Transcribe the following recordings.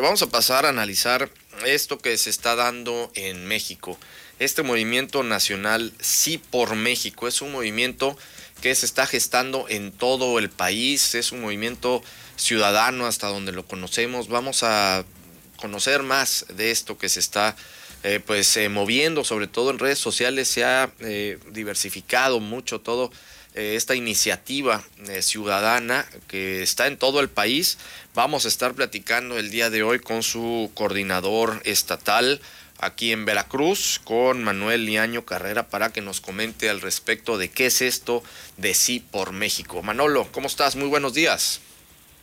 vamos a pasar a analizar esto que se está dando en México. Este movimiento nacional Sí por México es un movimiento que se está gestando en todo el país, es un movimiento ciudadano hasta donde lo conocemos. Vamos a conocer más de esto que se está eh, pues eh, moviendo, sobre todo en redes sociales, se ha eh, diversificado mucho todo esta iniciativa ciudadana que está en todo el país. Vamos a estar platicando el día de hoy con su coordinador estatal aquí en Veracruz, con Manuel Liaño Carrera, para que nos comente al respecto de qué es esto de Sí por México. Manolo, ¿cómo estás? Muy buenos días.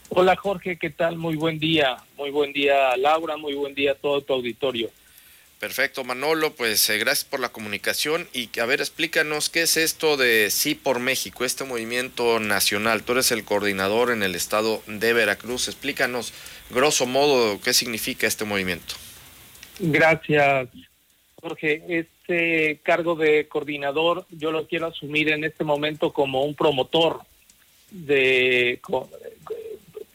Hola Jorge, ¿qué tal? Muy buen día. Muy buen día Laura, muy buen día a todo tu auditorio. Perfecto, Manolo, pues eh, gracias por la comunicación y a ver, explícanos qué es esto de Sí por México, este movimiento nacional. Tú eres el coordinador en el estado de Veracruz. Explícanos, grosso modo, qué significa este movimiento. Gracias, Jorge. Este cargo de coordinador yo lo quiero asumir en este momento como un promotor de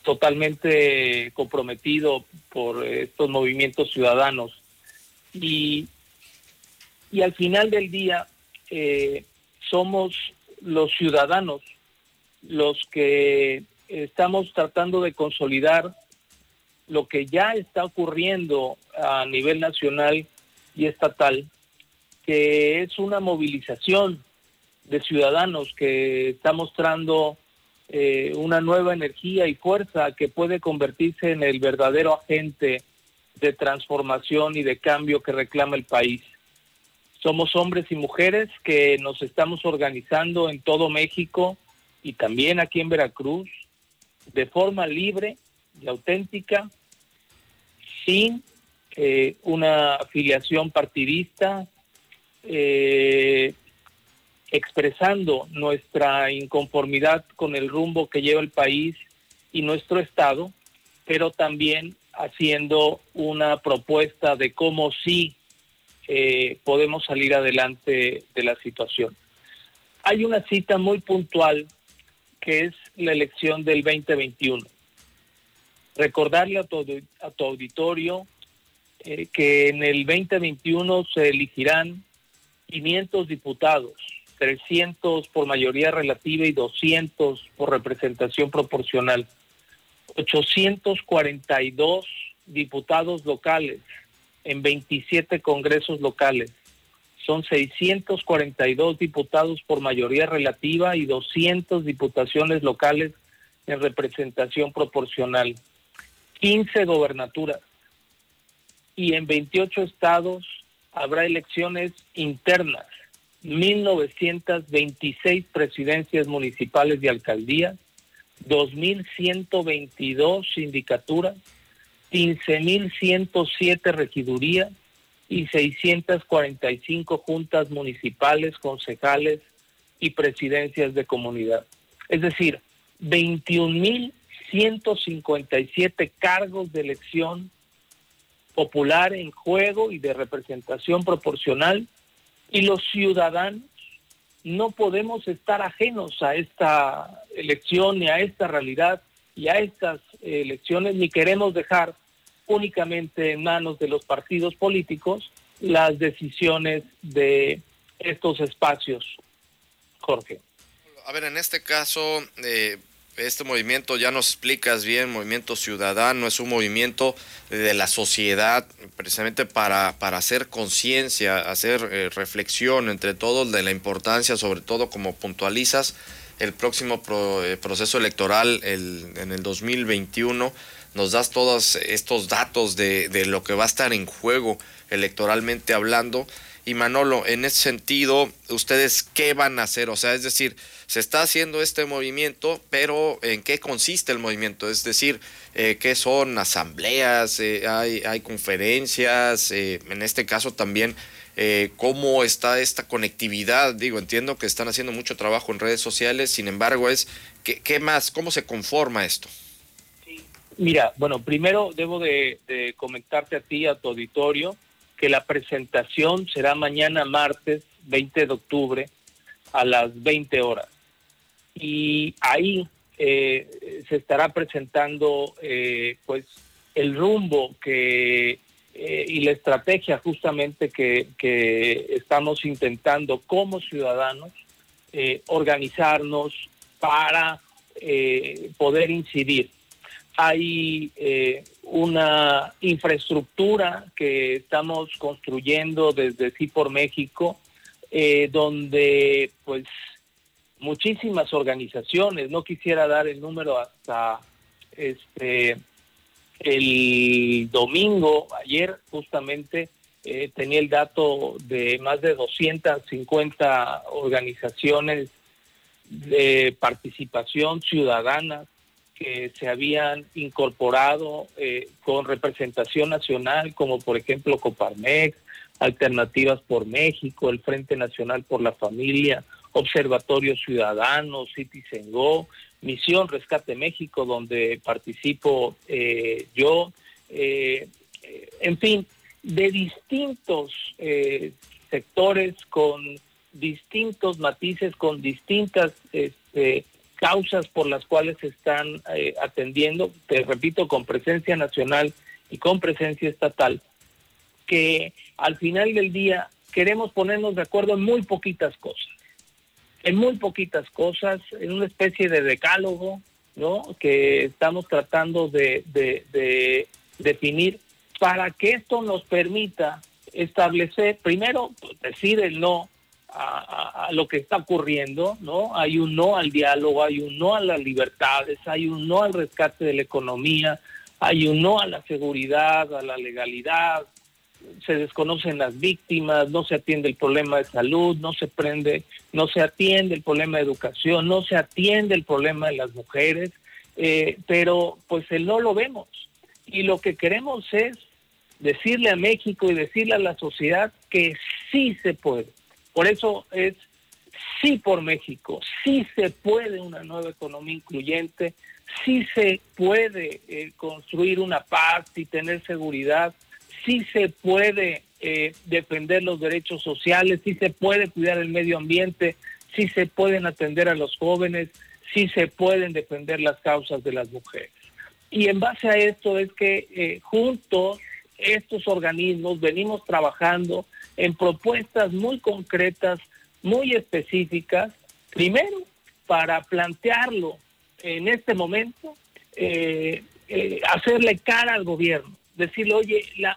totalmente comprometido por estos movimientos ciudadanos. Y, y al final del día eh, somos los ciudadanos los que estamos tratando de consolidar lo que ya está ocurriendo a nivel nacional y estatal, que es una movilización de ciudadanos que está mostrando eh, una nueva energía y fuerza que puede convertirse en el verdadero agente de transformación y de cambio que reclama el país. Somos hombres y mujeres que nos estamos organizando en todo México y también aquí en Veracruz de forma libre y auténtica, sin eh, una afiliación partidista, eh, expresando nuestra inconformidad con el rumbo que lleva el país y nuestro Estado, pero también haciendo una propuesta de cómo sí eh, podemos salir adelante de la situación. Hay una cita muy puntual que es la elección del 2021. Recordarle a tu, a tu auditorio eh, que en el 2021 se elegirán 500 diputados 300 por mayoría relativa y 200 por representación proporcional. 842 diputados locales en 27 congresos locales. Son 642 diputados por mayoría relativa y 200 diputaciones locales en representación proporcional. 15 gobernaturas. Y en 28 estados habrá elecciones internas 1.926 presidencias municipales y alcaldías, 2.122 sindicaturas, 15.107 regidurías y 645 juntas municipales, concejales y presidencias de comunidad. Es decir, 21.157 cargos de elección popular en juego y de representación proporcional y los ciudadanos no podemos estar ajenos a esta elección ni a esta realidad y a estas elecciones, ni queremos dejar únicamente en manos de los partidos políticos las decisiones de estos espacios, Jorge. A ver, en este caso, eh, este movimiento, ya nos explicas bien, movimiento ciudadano, es un movimiento de la sociedad precisamente para, para hacer conciencia, hacer eh, reflexión entre todos de la importancia, sobre todo como puntualizas, el próximo eh, proceso electoral en el 2021. Nos das todos estos datos de, de lo que va a estar en juego electoralmente hablando. Y Manolo, en ese sentido, ¿ustedes qué van a hacer? O sea, es decir, se está haciendo este movimiento, pero ¿en qué consiste el movimiento? Es decir, eh, ¿qué son asambleas? Eh, hay, hay, conferencias? Eh, en este caso también, ¿cómo está esta conectividad? Digo, entiendo que están haciendo mucho trabajo en redes sociales, sin embargo, es ¿qué, qué más? ¿Cómo se conforma esto? Mira, bueno, primero debo de, de a ti, a tu auditorio, que la presentación será mañana martes 20 de octubre a las 20 horas y ahí eh, se estará presentando eh, pues el rumbo que eh, y la estrategia justamente que, que estamos intentando como ciudadanos eh, organizarnos para eh, poder incidir. Hay una infraestructura que estamos construyendo desde Sí por México, donde pues muchísimas organizaciones, no quisiera dar el número hasta este el domingo, ayer justamente, eh, tenía el dato de más de 250 organizaciones de participación ciudadana que se habían incorporado eh, con representación nacional, como por ejemplo Coparmex, Alternativas por México, el Frente Nacional por la Familia, Observatorio Ciudadano, Citizen Go, Misión Rescate México, donde participo eh, yo, eh, en fin, de distintos eh, sectores con distintos matices, con distintas este, causas por las cuales se están atendiendo, te repito, con presencia nacional y con presencia estatal, que al final del día queremos ponernos de acuerdo en muy poquitas cosas en muy poquitas cosas, en una especie de decálogo, ¿no? Que estamos tratando de, definir para que esto nos permita establecer, primero, decir el no a, lo que está ocurriendo, ¿no? Hay un no al diálogo, hay un no a las libertades, hay un no al rescate de la economía, hay un no a la seguridad, a la legalidad, se desconocen las víctimas, no se atiende el problema de salud, no se prende, no se atiende el problema de educación, no se atiende el problema de las mujeres, eh, pero pues el no lo vemos. Y lo que queremos es decirle a México y decirle a la sociedad que sí se puede. Por eso es sí por México, sí se puede una nueva economía incluyente, sí se puede eh, construir una paz y tener seguridad sí se puede eh, defender los derechos sociales, sí se puede cuidar el medio ambiente, sí se pueden atender a los jóvenes, sí se pueden defender las causas de las mujeres. Y en base a esto es que eh, juntos estos organismos venimos trabajando en propuestas muy concretas, muy específicas, primero para plantearlo en este momento, eh, hacerle cara al gobierno, decirle, oye, la,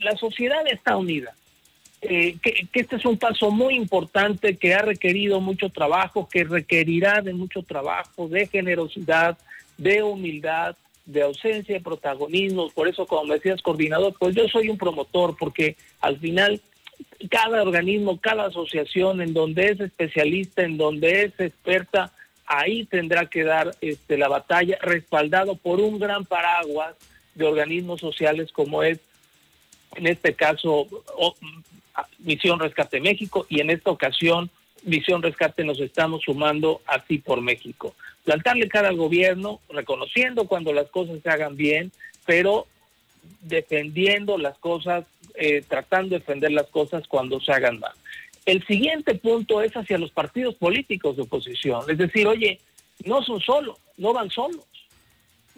la, sociedad está unida. Eh, que, este es un paso muy importante que ha requerido mucho trabajo, que requerirá de mucho trabajo, de generosidad, de humildad, de ausencia de protagonismo. Por eso, como decías, coordinador, pues yo soy un promotor, porque al final cada organismo, cada asociación en donde es especialista, en donde es experta, ahí tendrá que dar este, la batalla, respaldado por un gran paraguas de organismos sociales como es, en este caso, Misión Rescate México y en esta ocasión Misión Rescate nos estamos sumando así por México. Plantarle cara al gobierno, reconociendo cuando las cosas se hagan bien, pero defendiendo las cosas, eh, tratando de defender las cosas cuando se hagan mal. El siguiente punto es hacia los partidos políticos de oposición, es decir, oye, no son solos, no van solos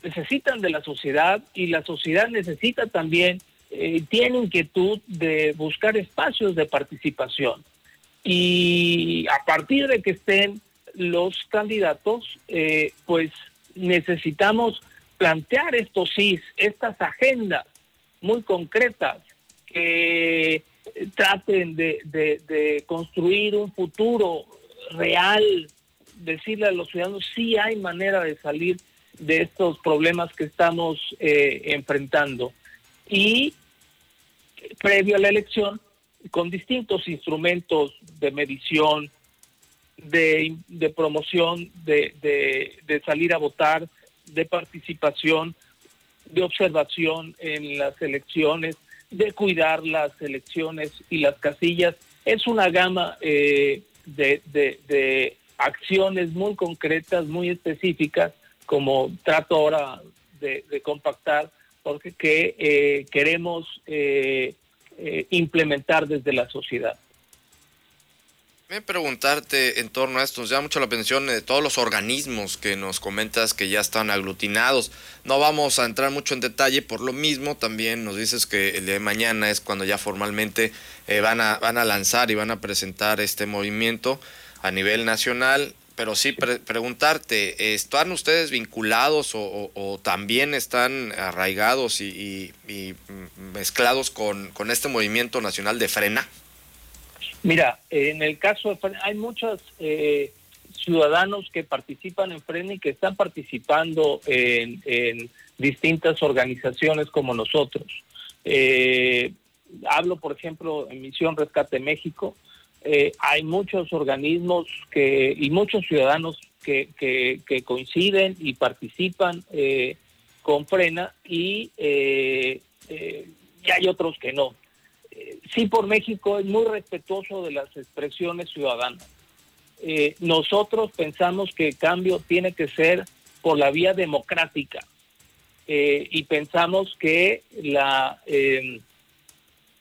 necesitan de la sociedad y la sociedad necesita también, eh, tiene inquietud de buscar espacios de participación. Y a partir de que estén los candidatos, eh, pues necesitamos plantear estos sí, estas agendas muy concretas que traten de, de, construir un futuro real, decirle a los ciudadanos si hay manera de salir de estos problemas que estamos eh, enfrentando. Y previo a la elección, con distintos instrumentos de medición, de, promoción, de, de, salir a votar, de participación, de observación en las elecciones, de cuidar las elecciones y las casillas. Es una gama eh, de, de acciones muy concretas, muy específicas, como trato ahora de, compactar, porque que eh, queremos eh, eh, implementar desde la sociedad. Preguntarte en torno a esto, nos llama mucho la atención de todos los organismos que nos comentas que ya están aglutinados. No vamos a entrar mucho en detalle por lo mismo, también nos dices que el día de mañana es cuando ya formalmente eh, van, a, van a lanzar y van a presentar este movimiento a nivel nacional pero sí preguntarte, ¿están ustedes vinculados o, también están arraigados y, mezclados con, este movimiento nacional de frena? Mira, en el caso de frena, hay muchos eh, ciudadanos que participan en frena y que están participando en, distintas organizaciones como nosotros. Eh, hablo, por ejemplo, en Misión Rescate México, eh, hay muchos organismos que, y muchos ciudadanos que, que, coinciden y participan eh, con Frena y, eh, y, hay otros que no. Sí, por México es muy respetuoso de las expresiones ciudadanas. nosotros pensamos que el cambio tiene que ser por la vía democrática y pensamos que la,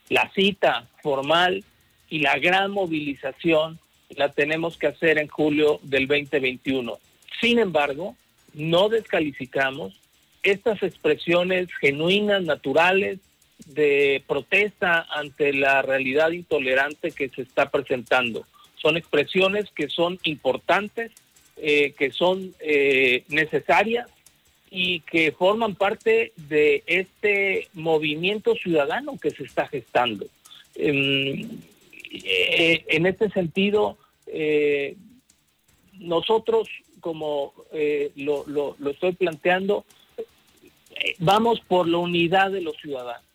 la cita formal y la gran movilización la tenemos que hacer en julio del 2021. Sin embargo, no descalificamos estas expresiones genuinas, naturales, de protesta ante la realidad intolerante que se está presentando. Son expresiones que son importantes, eh, que son eh, necesarias y que forman parte de este movimiento ciudadano que se está gestando. Em, eh, en este sentido, nosotros, como lo, estoy planteando, vamos por la unidad de los ciudadanos.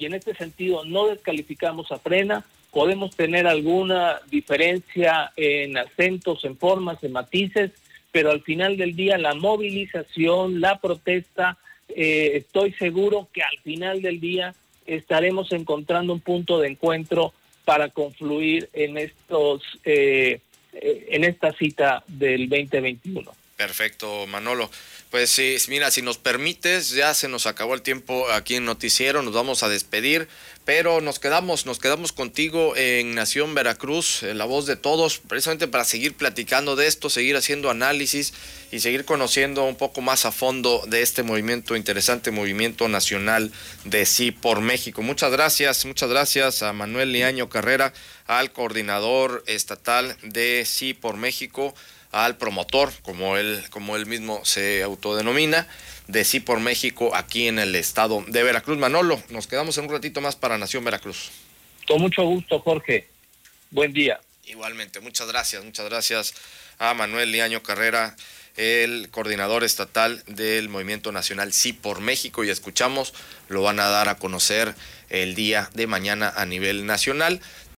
Y en este sentido, no descalificamos a Frena, podemos tener alguna diferencia en acentos, en formas, en matices, pero al final del día la movilización, la protesta, estoy seguro que al final del día estaremos encontrando un punto de encuentro para confluir en estos eh, eh, en esta cita del 2021. Perfecto, Manolo. Pues sí, mira, si nos permites, ya se nos acabó el tiempo aquí en Noticiero, nos vamos a despedir, pero nos quedamos, nos quedamos contigo en Nación Veracruz, en la voz de todos, precisamente para seguir platicando de esto, seguir haciendo análisis y seguir conociendo un poco más a fondo de este movimiento, interesante movimiento nacional de Sí por México. Muchas gracias, muchas gracias a Manuel Liaño Carrera, al coordinador estatal de Sí por México al promotor, como él, como él mismo se autodenomina, de Sí por México aquí en el estado de Veracruz. Manolo, nos quedamos en un ratito más para Nación Veracruz. Con mucho gusto, Jorge. Buen día. Igualmente, muchas gracias, muchas gracias a Manuel Liaño Carrera, el coordinador estatal del Movimiento Nacional Sí por México, y escuchamos, lo van a dar a conocer el día de mañana a nivel nacional.